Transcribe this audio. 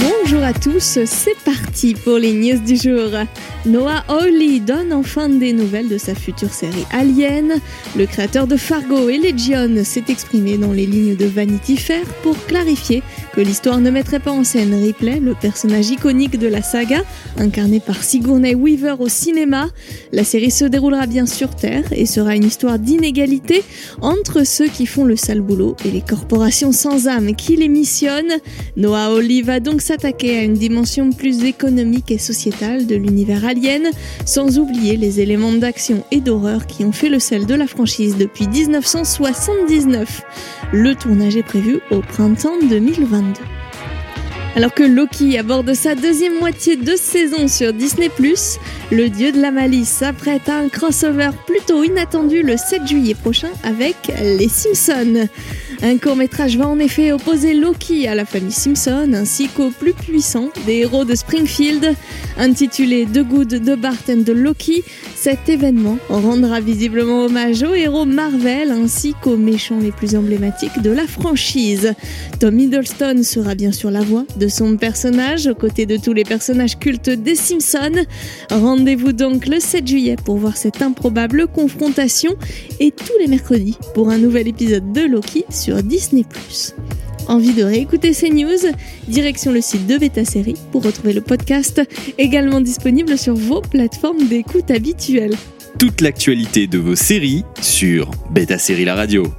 Bonjour à tous, c'est parti pour les news du jour. Noah Hawley donne enfin des nouvelles de sa future série Alien. Le créateur de Fargo et Legion s'est exprimé dans les lignes de Vanity Fair pour clarifier que l'histoire ne mettrait pas en scène Ripley, le personnage iconique de la saga, incarné par Sigourney Weaver au cinéma. La série se déroulera bien sur Terre et sera une histoire d'inégalité entre ceux qui font le sale boulot et les corporations sans âme qui les missionnent. Noah Hawley va donc s'attaquer à une dimension plus économique et sociétale de l'univers alien, sans oublier les éléments d'action et d'horreur qui ont fait le sel de la franchise depuis 1979. Le tournage est prévu au printemps 2022. Alors que Loki aborde sa deuxième moitié de saison sur Disney+, le dieu de la malice s'apprête à un crossover plutôt inattendu le 7 juillet prochain avec les Simpsons. Un court métrage va en effet opposer Loki à la famille Simpson ainsi qu'au plus puissant des héros de Springfield. Intitulé The Good, The Bart and The Loki, cet événement rendra visiblement hommage aux héros Marvel ainsi qu'aux méchants les plus emblématiques de la franchise. Tom Hiddleston sera bien sûr la voix de son personnage aux côtés de tous les personnages cultes des Simpsons. Rendez-vous donc le 7 juillet pour voir cette improbable confrontation et tous les mercredis pour un nouvel épisode de Loki sur Disney+. Envie de réécouter ces news? Direction le site de Beta Série pour retrouver le podcast, également disponible sur vos plateformes d'écoute habituelles. Toute l'actualité de vos séries sur Beta Série La Radio.